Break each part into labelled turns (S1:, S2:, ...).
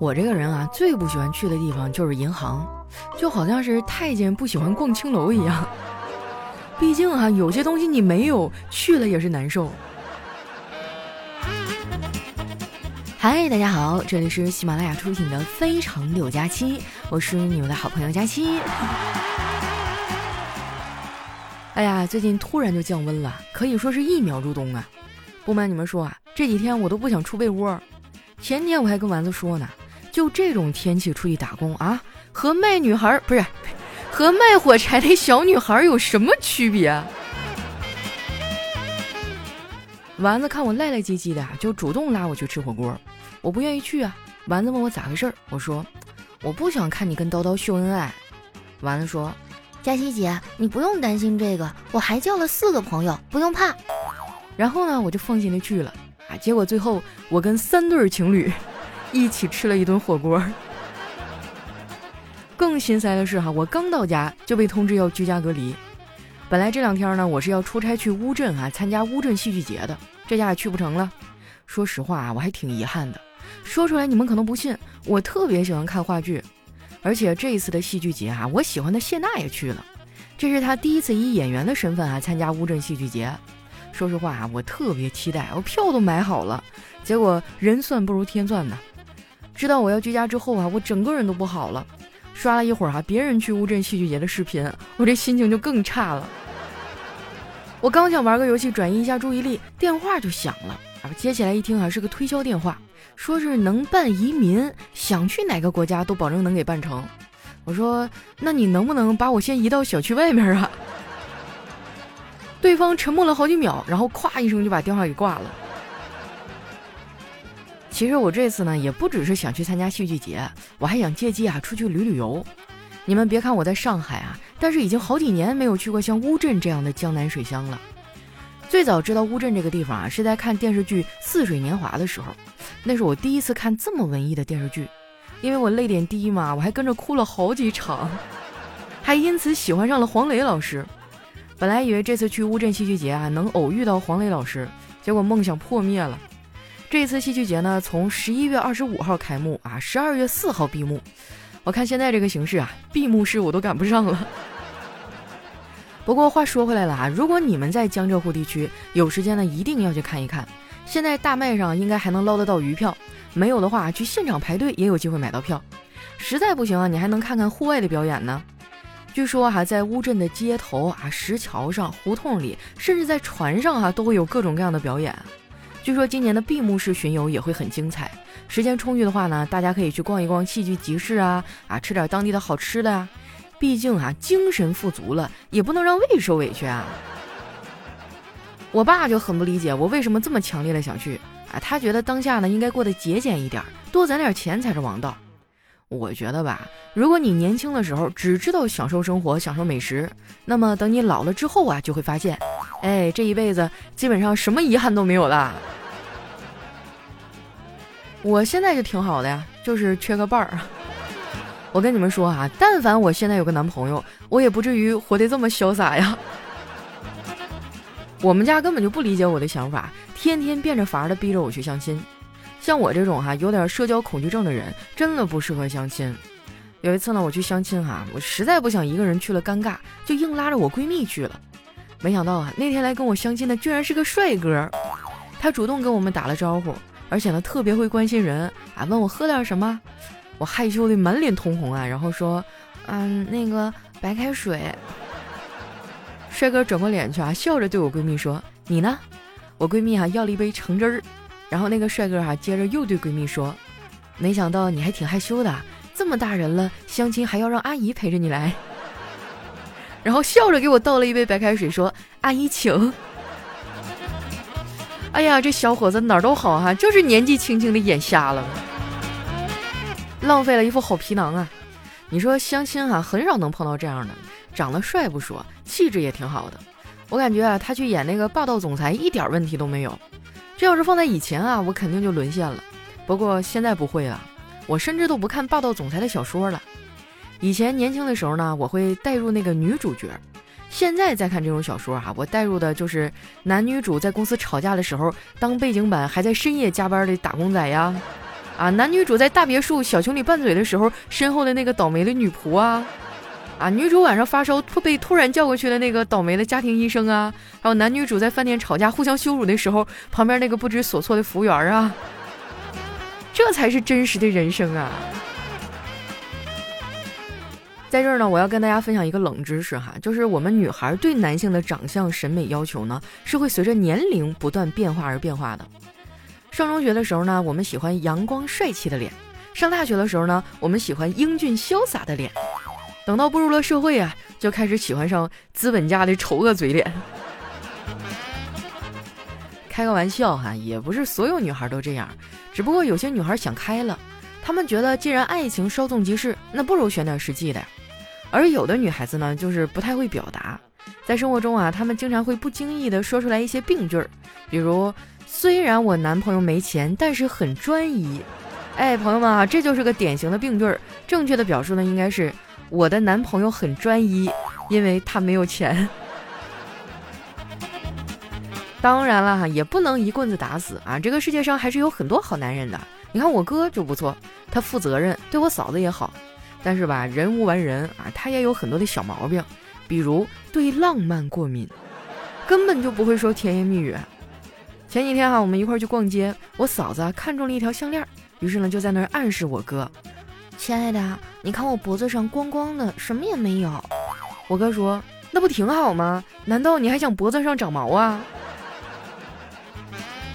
S1: 我这个人啊，最不喜欢去的地方就是银行，就好像是太监不喜欢逛青楼一样。毕竟啊，有些东西你没有去了也是难受。嗨，大家好，这里是喜马拉雅出品的《非常六加七》，我是你们的好朋友佳期。哎呀，最近突然就降温了，可以说是一秒入冬啊！不瞒你们说啊，这几天我都不想出被窝。前天我还跟丸子说呢。就这种天气出去打工啊，和卖女孩不是，和卖火柴的小女孩有什么区别？丸子看我赖赖唧唧的，就主动拉我去吃火锅，我不愿意去啊。丸子问我咋回事，我说我不想看你跟叨叨秀恩爱。丸子说，
S2: 佳琪姐，你不用担心这个，我还叫了四个朋友，不用怕。
S1: 然后呢，我就放心的去了啊。结果最后我跟三对情侣。一起吃了一顿火锅。更心塞的是哈，我刚到家就被通知要居家隔离。本来这两天呢，我是要出差去乌镇啊，参加乌镇戏剧节的，这下也去不成了。说实话啊，我还挺遗憾的。说出来你们可能不信，我特别喜欢看话剧，而且这一次的戏剧节啊，我喜欢的谢娜也去了。这是她第一次以演员的身份啊参加乌镇戏剧节。说实话啊，我特别期待，我票都买好了，结果人算不如天算呢。知道我要居家之后啊，我整个人都不好了。刷了一会儿啊，别人去乌镇戏剧节的视频，我这心情就更差了。我刚想玩个游戏转移一下注意力，电话就响了啊！接起来一听啊，是个推销电话，说是能办移民，想去哪个国家都保证能给办成。我说，那你能不能把我先移到小区外面啊？对方沉默了好几秒，然后咵一声就把电话给挂了。其实我这次呢，也不只是想去参加戏剧节，我还想借机啊出去旅旅游。你们别看我在上海啊，但是已经好几年没有去过像乌镇这样的江南水乡了。最早知道乌镇这个地方啊，是在看电视剧《似水年华》的时候，那是我第一次看这么文艺的电视剧。因为我泪点低嘛，我还跟着哭了好几场，还因此喜欢上了黄磊老师。本来以为这次去乌镇戏剧节啊，能偶遇到黄磊老师，结果梦想破灭了。这次戏剧节呢，从十一月二十五号开幕啊，十二月四号闭幕。我看现在这个形势啊，闭幕式我都赶不上了。不过话说回来了啊，如果你们在江浙沪地区有时间呢，一定要去看一看。现在大麦上应该还能捞得到余票，没有的话去现场排队也有机会买到票。实在不行啊，你还能看看户外的表演呢。据说哈，在乌镇的街头啊、石桥上、胡同里，甚至在船上哈，都会有各种各样的表演。据说今年的闭幕式巡游也会很精彩。时间充裕的话呢，大家可以去逛一逛戏剧集市啊，啊，吃点当地的好吃的啊。毕竟啊，精神富足了，也不能让胃受委屈啊。我爸就很不理解我为什么这么强烈的想去啊，他觉得当下呢应该过得节俭一点，多攒点钱才是王道。我觉得吧，如果你年轻的时候只知道享受生活、享受美食，那么等你老了之后啊，就会发现，哎，这一辈子基本上什么遗憾都没有了。我现在就挺好的呀，就是缺个伴儿。我跟你们说啊，但凡我现在有个男朋友，我也不至于活得这么潇洒呀。我们家根本就不理解我的想法，天天变着法儿的逼着我去相亲。像我这种哈有点社交恐惧症的人，真的不适合相亲。有一次呢，我去相亲哈，我实在不想一个人去了尴尬，就硬拉着我闺蜜去了。没想到啊，那天来跟我相亲的居然是个帅哥，他主动跟我们打了招呼，而且呢特别会关心人啊，问我喝点什么。我害羞的满脸通红啊，然后说，嗯，那个白开水。帅哥转过脸去啊，笑着对我闺蜜说：“你呢？”我闺蜜哈要了一杯橙汁儿。然后那个帅哥哈，接着又对闺蜜说：“没想到你还挺害羞的，这么大人了，相亲还要让阿姨陪着你来。”然后笑着给我倒了一杯白开水，说：“阿姨请。”哎呀，这小伙子哪儿都好哈，就是年纪轻轻的眼瞎了，浪费了一副好皮囊啊！你说相亲哈，很少能碰到这样的，长得帅不说，气质也挺好的。我感觉啊，他去演那个霸道总裁一点问题都没有。这要是放在以前啊，我肯定就沦陷了。不过现在不会了，我甚至都不看霸道总裁的小说了。以前年轻的时候呢，我会带入那个女主角。现在再看这种小说啊，我带入的就是男女主在公司吵架的时候，当背景板还在深夜加班的打工仔呀，啊，男女主在大别墅小情侣拌嘴的时候，身后的那个倒霉的女仆啊，啊，女主晚上发烧突被突然叫过去的那个倒霉的家庭医生啊，还有男女主在饭店吵架互相羞辱的时候，旁边那个不知所措的服务员啊，这才是真实的人生啊！在这儿呢，我要跟大家分享一个冷知识哈，就是我们女孩对男性的长相审美要求呢，是会随着年龄不断变化而变化的。上中学的时候呢，我们喜欢阳光帅气的脸；上大学的时候呢，我们喜欢英俊潇洒的脸；等到步入了社会啊，就开始喜欢上资本家的丑恶嘴脸。开个玩笑哈，也不是所有女孩都这样，只不过有些女孩想开了，她们觉得既然爱情稍纵即逝，那不如选点实际的。而有的女孩子呢，就是不太会表达，在生活中啊，她们经常会不经意的说出来一些病句儿，比如“虽然我男朋友没钱，但是很专一”。哎，朋友们啊，这就是个典型的病句儿。正确的表述呢，应该是“我的男朋友很专一，因为他没有钱”。当然了哈，也不能一棍子打死啊，这个世界上还是有很多好男人的。你看我哥就不错，他负责任，对我嫂子也好。但是吧，人无完人啊，他也有很多的小毛病，比如对浪漫过敏，根本就不会说甜言蜜语。前几天哈，我们一块去逛街，我嫂子看中了一条项链，于是呢就在那儿暗示我哥：“亲爱的，你看我脖子上光光的，什么也没有。”我哥说：“那不挺好吗？难道你还想脖子上长毛啊？”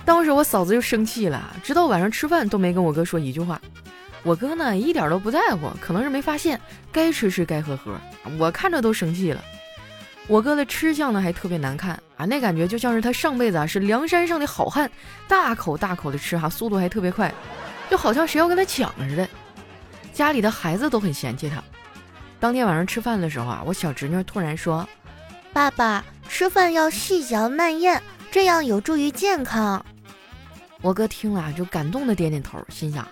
S1: 当时我嫂子就生气了，直到晚上吃饭都没跟我哥说一句话。我哥呢一点都不在乎，可能是没发现，该吃吃该喝喝，我看着都生气了。我哥的吃相呢还特别难看啊，那感觉就像是他上辈子啊是梁山上的好汉，大口大口的吃哈，速度还特别快，就好像谁要跟他抢似的。家里的孩子都很嫌弃他。当天晚上吃饭的时候啊，我小侄女突然说：“
S2: 爸爸，吃饭要细嚼慢咽，这样有助于健康。”
S1: 我哥听了就感动的点点头，心想：“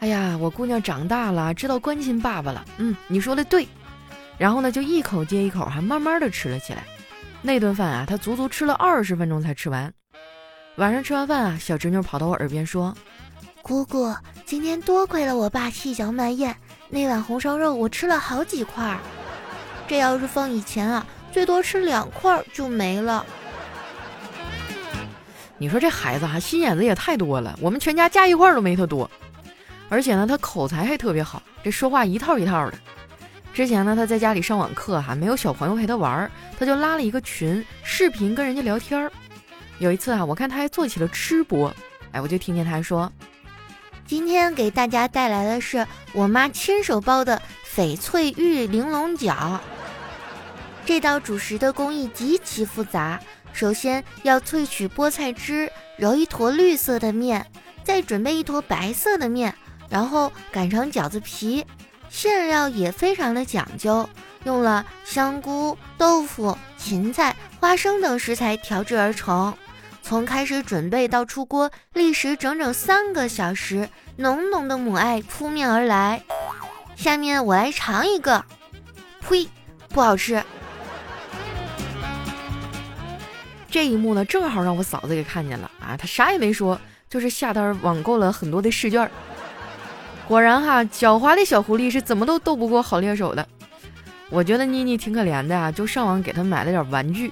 S1: 哎呀，我姑娘长大了，知道关心爸爸了。”嗯，你说的对。然后呢，就一口接一口，还慢慢的吃了起来。那顿饭啊，他足足吃了二十分钟才吃完。晚上吃完饭啊，小侄女跑到我耳边说：“
S2: 姑姑，今天多亏了我爸细嚼慢咽，那碗红烧肉我吃了好几块儿。这要是放以前啊，最多吃两块就没了。”
S1: 你说这孩子哈心眼子也太多了，我们全家加一块都没他多，而且呢他口才还特别好，这说话一套一套的。之前呢他在家里上网课哈，没有小朋友陪他玩，他就拉了一个群，视频跟人家聊天儿。有一次啊，我看他还做起了吃播，哎，我就听见他说：“
S2: 今天给大家带来的是我妈亲手包的翡翠玉玲珑饺。这道主食的工艺极其复杂。”首先要萃取菠菜汁，揉一坨绿色的面，再准备一坨白色的面，然后擀成饺子皮。馅料也非常的讲究，用了香菇、豆腐、芹菜、花生等食材调制而成。从开始准备到出锅，历时整整三个小时，浓浓的母爱扑面而来。下面我来尝一个，呸，不好吃。
S1: 这一幕呢，正好让我嫂子给看见了啊！她啥也没说，就是下单网购了很多的试卷。果然哈，狡猾的小狐狸是怎么都斗不过好猎手的。我觉得妮妮挺可怜的啊，就上网给她买了点玩具。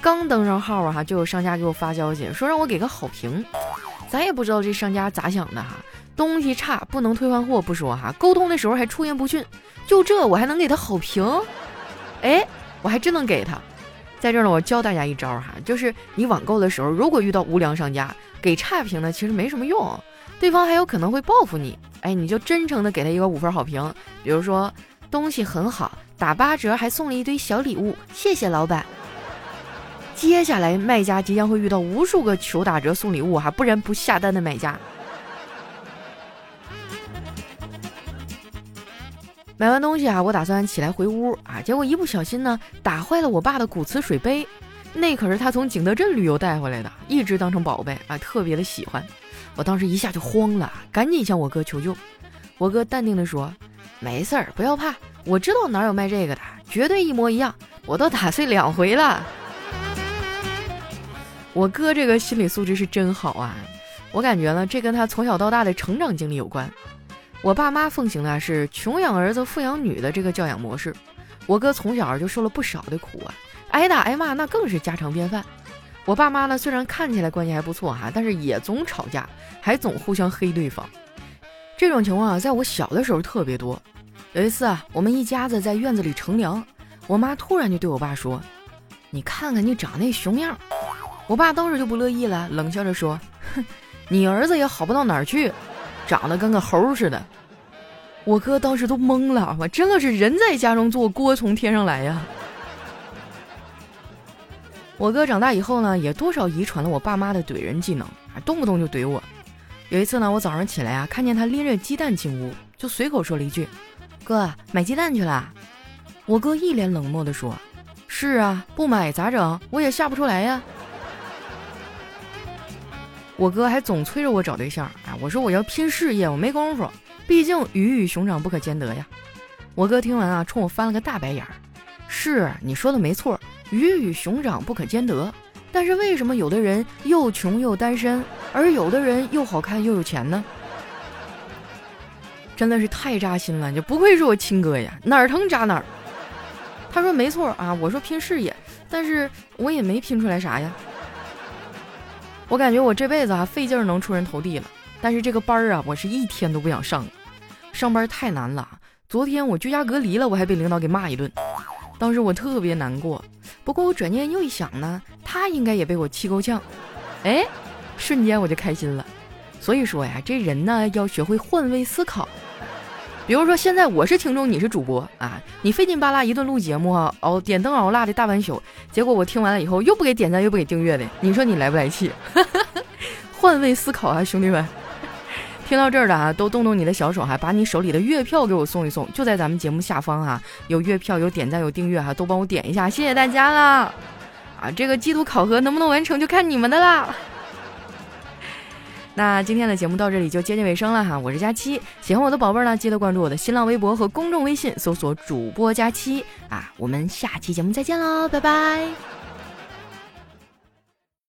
S1: 刚登上号啊，哈，就有商家给我发消息说让我给个好评。咱也不知道这商家咋想的哈，东西差不能退换货不说哈，沟通的时候还出言不逊。就这我还能给他好评？哎，我还真能给他。在这儿呢，我教大家一招哈，就是你网购的时候，如果遇到无良商家给差评呢，其实没什么用，对方还有可能会报复你。哎，你就真诚的给他一个五分好评，比如说东西很好，打八折还送了一堆小礼物，谢谢老板。接下来卖家即将会遇到无数个求打折送礼物哈，不然不下单的买家。买完东西啊，我打算起来回屋啊，结果一不小心呢，打坏了我爸的古瓷水杯，那可是他从景德镇旅游带回来的，一直当成宝贝啊，特别的喜欢。我当时一下就慌了，赶紧向我哥求救。我哥淡定的说：“没事儿，不要怕，我知道哪有卖这个的，绝对一模一样，我都打碎两回了。”我哥这个心理素质是真好啊，我感觉呢，这跟他从小到大的成长经历有关。我爸妈奉行的是穷养儿子，富养女的这个教养模式。我哥从小就受了不少的苦啊，挨打挨骂那更是家常便饭。我爸妈呢，虽然看起来关系还不错哈，但是也总吵架，还总互相黑对方。这种情况啊，在我小的时候特别多。有一次啊，我们一家子在院子里乘凉，我妈突然就对我爸说：“你看看你长那熊样。”我爸当时就不乐意了，冷笑着说：“哼，你儿子也好不到哪儿去，长得跟个猴似的。”我哥当时都懵了，我真的是人在家中坐，锅从天上来呀。我哥长大以后呢，也多少遗传了我爸妈的怼人技能，动不动就怼我。有一次呢，我早上起来啊，看见他拎着鸡蛋进屋，就随口说了一句：“哥，买鸡蛋去了。”我哥一脸冷漠地说：“是啊，不买咋整？我也下不出来呀。”我哥还总催着我找对象啊，我说我要拼事业，我没工夫，毕竟鱼与熊掌不可兼得呀。我哥听完啊，冲我翻了个大白眼儿：“是你说的没错，鱼与熊掌不可兼得。”但是为什么有的人又穷又单身，而有的人又好看又有钱呢？真的是太扎心了！就不愧是我亲哥呀，哪儿疼扎哪儿。他说没错啊，我说拼事业，但是我也没拼出来啥呀。我感觉我这辈子啊费劲儿能出人头地了，但是这个班儿啊，我是一天都不想上，上班太难了。昨天我居家隔离了，我还被领导给骂一顿。当时我特别难过，不过我转念又一想呢，他应该也被我气够呛，哎，瞬间我就开心了。所以说呀，这人呢要学会换位思考。比如说现在我是听众，你是主播啊，你费劲巴拉一顿录节目啊，熬点灯熬蜡的大半宿，结果我听完了以后又不给点赞又不给订阅的，你说你来不来气？换位思考啊，兄弟们。听到这儿的啊，都动动你的小手哈，把你手里的月票给我送一送，就在咱们节目下方啊，有月票，有点赞，有订阅哈，都帮我点一下，谢谢大家啦！啊，这个季度考核能不能完成就看你们的啦。那今天的节目到这里就接近尾声了哈，我是佳期，喜欢我的宝贝儿呢，记得关注我的新浪微博和公众微信，搜索主播佳期啊，我们下期节目再见喽，拜拜。